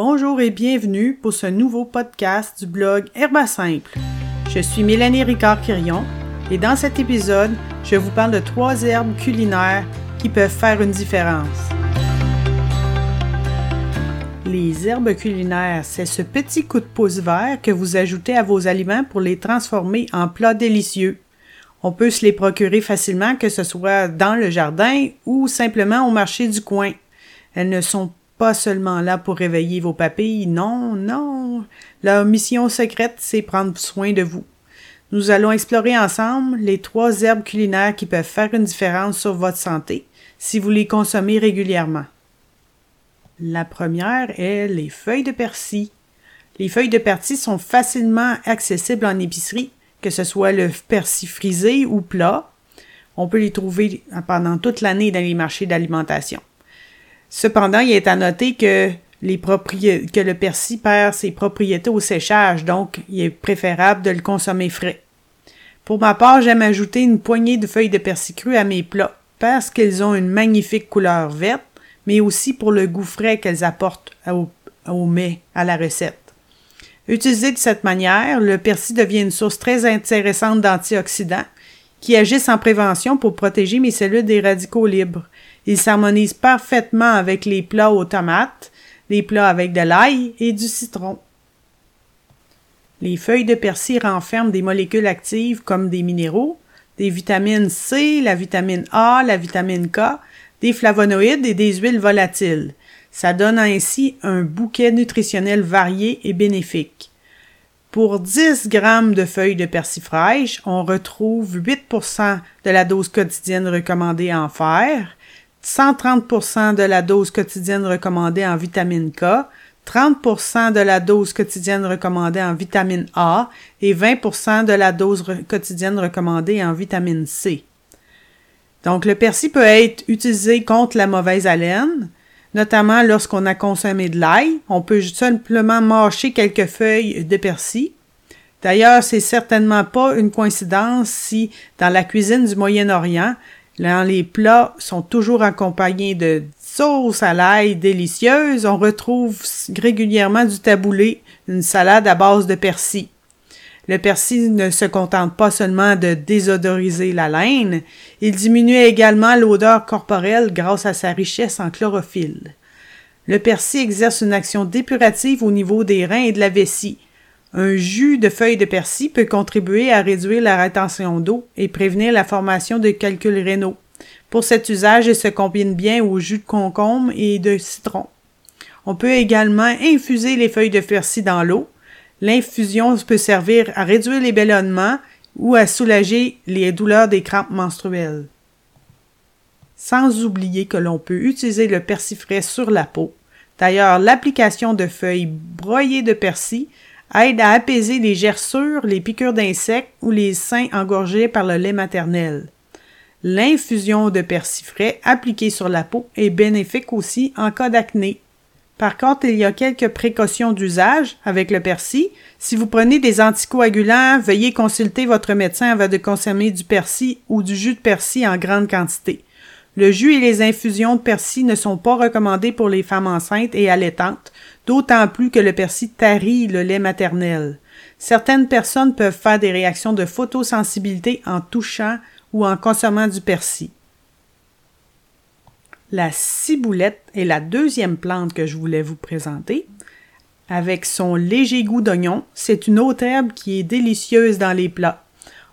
Bonjour et bienvenue pour ce nouveau podcast du blog Herba Simple. Je suis Mélanie Ricard-Quirion et dans cet épisode, je vous parle de trois herbes culinaires qui peuvent faire une différence. Les herbes culinaires, c'est ce petit coup de pouce vert que vous ajoutez à vos aliments pour les transformer en plats délicieux. On peut se les procurer facilement, que ce soit dans le jardin ou simplement au marché du coin. Elles ne sont pas seulement là pour réveiller vos papilles, non, non. Leur mission secrète, c'est prendre soin de vous. Nous allons explorer ensemble les trois herbes culinaires qui peuvent faire une différence sur votre santé si vous les consommez régulièrement. La première est les feuilles de persil. Les feuilles de persil sont facilement accessibles en épicerie, que ce soit le persil frisé ou plat. On peut les trouver pendant toute l'année dans les marchés d'alimentation. Cependant, il est à noter que, le persil perd ses propriétés au séchage, donc il est préférable de le consommer frais. Pour ma part, j'aime ajouter une poignée de feuilles de persil cru à mes plats parce qu'elles ont une magnifique couleur verte, mais aussi pour le goût frais qu'elles apportent au, au mets, à la recette. Utilisé de cette manière, le persil devient une source très intéressante d'antioxydants qui agissent en prévention pour protéger mes cellules des radicaux libres. Il s'harmonise parfaitement avec les plats aux tomates, les plats avec de l'ail et du citron. Les feuilles de persil renferment des molécules actives comme des minéraux, des vitamines C, la vitamine A, la vitamine K, des flavonoïdes et des huiles volatiles. Ça donne ainsi un bouquet nutritionnel varié et bénéfique. Pour 10 grammes de feuilles de persil fraîches, on retrouve 8% de la dose quotidienne recommandée en fer, 130% de la dose quotidienne recommandée en vitamine K, 30% de la dose quotidienne recommandée en vitamine A et 20% de la dose quotidienne recommandée en vitamine C. Donc, le persil peut être utilisé contre la mauvaise haleine, notamment lorsqu'on a consommé de l'ail. On peut simplement mâcher quelques feuilles de persil. D'ailleurs, c'est certainement pas une coïncidence si, dans la cuisine du Moyen-Orient, les plats sont toujours accompagnés de sauce à l'ail délicieuse, on retrouve régulièrement du taboulé, une salade à base de persil. Le persil ne se contente pas seulement de désodoriser la laine, il diminue également l'odeur corporelle grâce à sa richesse en chlorophylle. Le persil exerce une action dépurative au niveau des reins et de la vessie. Un jus de feuilles de persil peut contribuer à réduire la rétention d'eau et prévenir la formation de calculs rénaux. Pour cet usage, il se combine bien au jus de concombre et de citron. On peut également infuser les feuilles de persil dans l'eau. L'infusion peut servir à réduire les ballonnements ou à soulager les douleurs des crampes menstruelles. Sans oublier que l'on peut utiliser le persil frais sur la peau. D'ailleurs, l'application de feuilles broyées de persil aide à apaiser les gerçures, les piqûres d'insectes ou les seins engorgés par le lait maternel. L'infusion de persil frais appliquée sur la peau est bénéfique aussi en cas d'acné. Par contre, il y a quelques précautions d'usage avec le persil. Si vous prenez des anticoagulants, veuillez consulter votre médecin avant de consommer du persil ou du jus de persil en grande quantité. Le jus et les infusions de persil ne sont pas recommandés pour les femmes enceintes et allaitantes, d'autant plus que le persil tarit le lait maternel. Certaines personnes peuvent faire des réactions de photosensibilité en touchant ou en consommant du persil. La ciboulette est la deuxième plante que je voulais vous présenter. Avec son léger goût d'oignon, c'est une autre herbe qui est délicieuse dans les plats.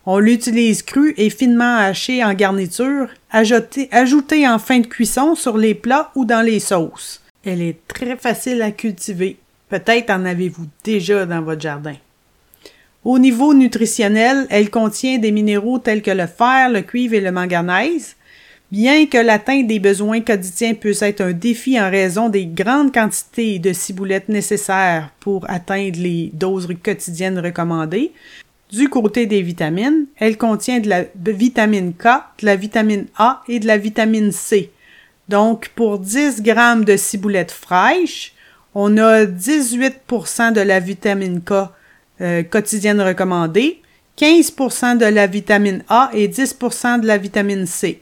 On l'utilise crue et finement hachée en garniture, ajoutée en fin de cuisson sur les plats ou dans les sauces. Elle est très facile à cultiver. Peut-être en avez-vous déjà dans votre jardin. Au niveau nutritionnel, elle contient des minéraux tels que le fer, le cuivre et le manganèse. Bien que l'atteinte des besoins quotidiens puisse être un défi en raison des grandes quantités de ciboulettes nécessaires pour atteindre les doses quotidiennes recommandées, du côté des vitamines, elle contient de la vitamine K, de la vitamine A et de la vitamine C. Donc, pour 10 grammes de ciboulettes fraîches, on a 18% de la vitamine K euh, quotidienne recommandée, 15% de la vitamine A et 10% de la vitamine C.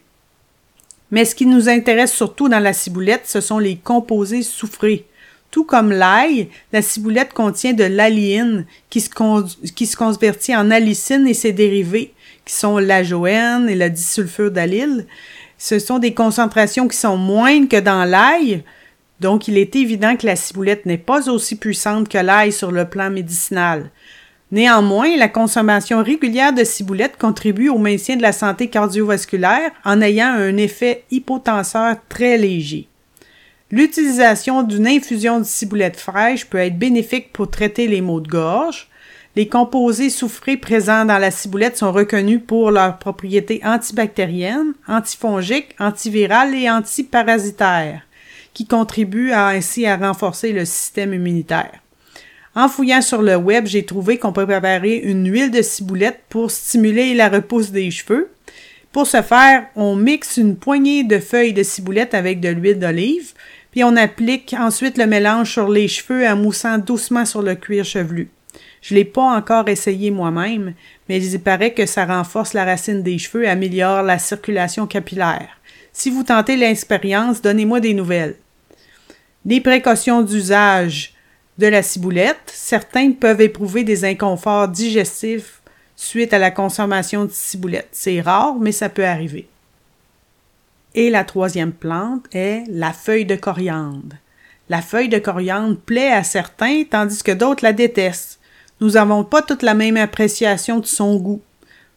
Mais ce qui nous intéresse surtout dans la ciboulette, ce sont les composés soufrés. Tout comme l'ail, la ciboulette contient de l'aline qui, se convertit en allicine et ses dérivés, qui sont l'ajoène et la disulfure d'allyle. Ce sont des concentrations qui sont moindres que dans l'ail, donc il est évident que la ciboulette n'est pas aussi puissante que l'ail sur le plan médicinal. Néanmoins, la consommation régulière de ciboulette contribue au maintien de la santé cardiovasculaire en ayant un effet hypotenseur très léger. L'utilisation d'une infusion de ciboulette fraîche peut être bénéfique pour traiter les maux de gorge. Les composés soufrés présents dans la ciboulette sont reconnus pour leurs propriétés antibactériennes, antifongiques, antivirales et antiparasitaires, qui contribuent ainsi à renforcer le système immunitaire. En fouillant sur le web, j'ai trouvé qu'on peut préparer une huile de ciboulette pour stimuler la repousse des cheveux. Pour ce faire, on mixe une poignée de feuilles de ciboulette avec de l'huile d'olive, puis on applique ensuite le mélange sur les cheveux en moussant doucement sur le cuir chevelu. Je l'ai pas encore essayé moi-même, mais il paraît que ça renforce la racine des cheveux et améliore la circulation capillaire. Si vous tentez l'expérience, donnez-moi des nouvelles. Les précautions d'usage de la ciboulette. Certains peuvent éprouver des inconforts digestifs suite à la consommation de ciboulette. C'est rare, mais ça peut arriver. Et la troisième plante est la feuille de coriandre. La feuille de coriandre plaît à certains, tandis que d'autres la détestent. Nous n'avons pas toute la même appréciation de son goût.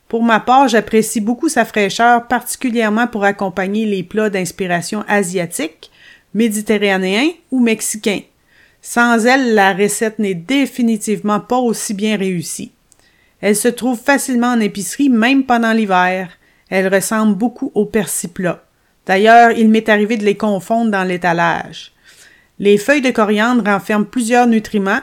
Pour ma part, j'apprécie beaucoup sa fraîcheur, particulièrement pour accompagner les plats d'inspiration asiatique, méditerranéen ou mexicain. Sans elle, la recette n'est définitivement pas aussi bien réussie. Elle se trouve facilement en épicerie, même pendant l'hiver. Elle ressemble beaucoup au persil plat. D'ailleurs, il m'est arrivé de les confondre dans l'étalage. Les feuilles de coriandre renferment plusieurs nutriments,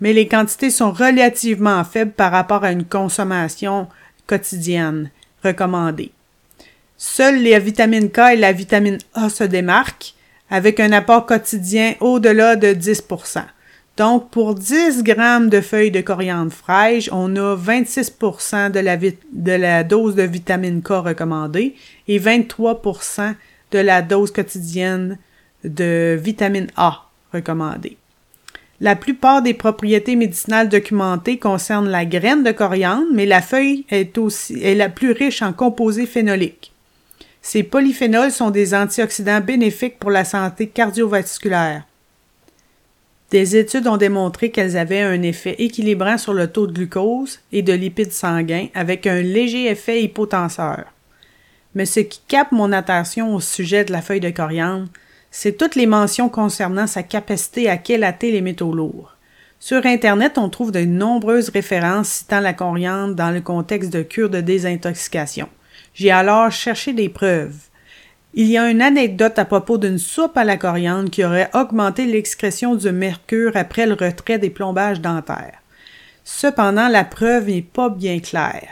mais les quantités sont relativement faibles par rapport à une consommation quotidienne recommandée. Seules les vitamines K et la vitamine A se démarquent, avec un apport quotidien au-delà de 10% donc, pour 10 grammes de feuilles de coriandre fraîche, on a 26 de la, de la dose de vitamine K recommandée et 23% de la dose quotidienne de vitamine A recommandée. La plupart des propriétés médicinales documentées concernent la graine de coriandre, mais la feuille est aussi la plus riche en composés phénoliques. Ces polyphénols sont des antioxydants bénéfiques pour la santé cardiovasculaire. Des études ont démontré qu'elles avaient un effet équilibrant sur le taux de glucose et de lipides sanguins avec un léger effet hypotenseur. Mais ce qui capte mon attention au sujet de la feuille de coriandre, c'est toutes les mentions concernant sa capacité à quélater les métaux lourds. Sur Internet, on trouve de nombreuses références citant la coriandre dans le contexte de cure de désintoxication. J'ai alors cherché des preuves. Il y a une anecdote à propos d'une soupe à la coriandre qui aurait augmenté l'excrétion du mercure après le retrait des plombages dentaires. Cependant, la preuve n'est pas bien claire.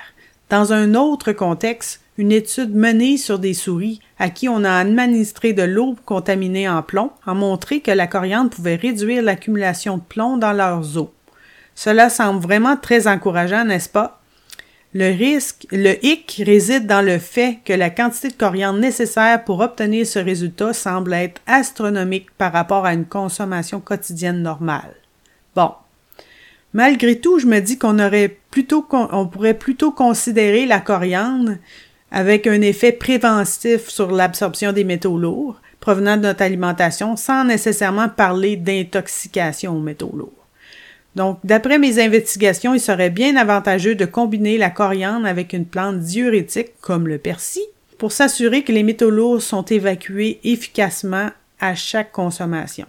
Dans un autre contexte, une étude menée sur des souris à qui on a administré de l'eau contaminée en plomb a montré que la coriandre pouvait réduire l'accumulation de plomb dans leurs os. Cela semble vraiment très encourageant, n'est-ce pas? Le risque, le hic réside dans le fait que la quantité de coriandre nécessaire pour obtenir ce résultat semble être astronomique par rapport à une consommation quotidienne normale. Bon. Malgré tout, je me dis qu'on aurait plutôt, on pourrait plutôt considérer la coriandre avec un effet préventif sur l'absorption des métaux lourds provenant de notre alimentation sans nécessairement parler d'intoxication aux métaux lourds. Donc, d'après mes investigations, il serait bien avantageux de combiner la coriandre avec une plante diurétique comme le persil pour s'assurer que les métaux lourds sont évacués efficacement à chaque consommation.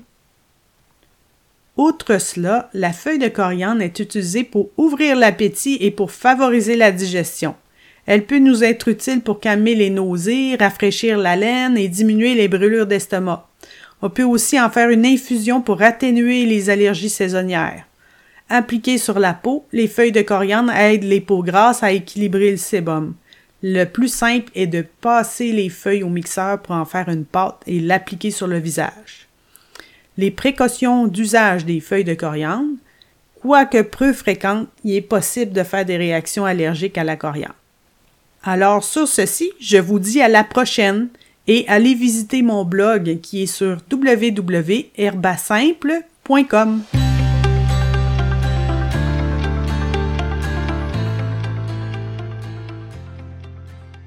Outre cela, la feuille de coriandre est utilisée pour ouvrir l'appétit et pour favoriser la digestion. Elle peut nous être utile pour calmer les nausées, rafraîchir la laine et diminuer les brûlures d'estomac. On peut aussi en faire une infusion pour atténuer les allergies saisonnières. Appliquées sur la peau, les feuilles de coriandre aident les peaux grasses à équilibrer le sébum. Le plus simple est de passer les feuilles au mixeur pour en faire une pâte et l'appliquer sur le visage. Les précautions d'usage des feuilles de coriandre, quoique peu fréquentes, il est possible de faire des réactions allergiques à la coriandre. Alors sur ceci, je vous dis à la prochaine et allez visiter mon blog qui est sur www.herbasimple.com.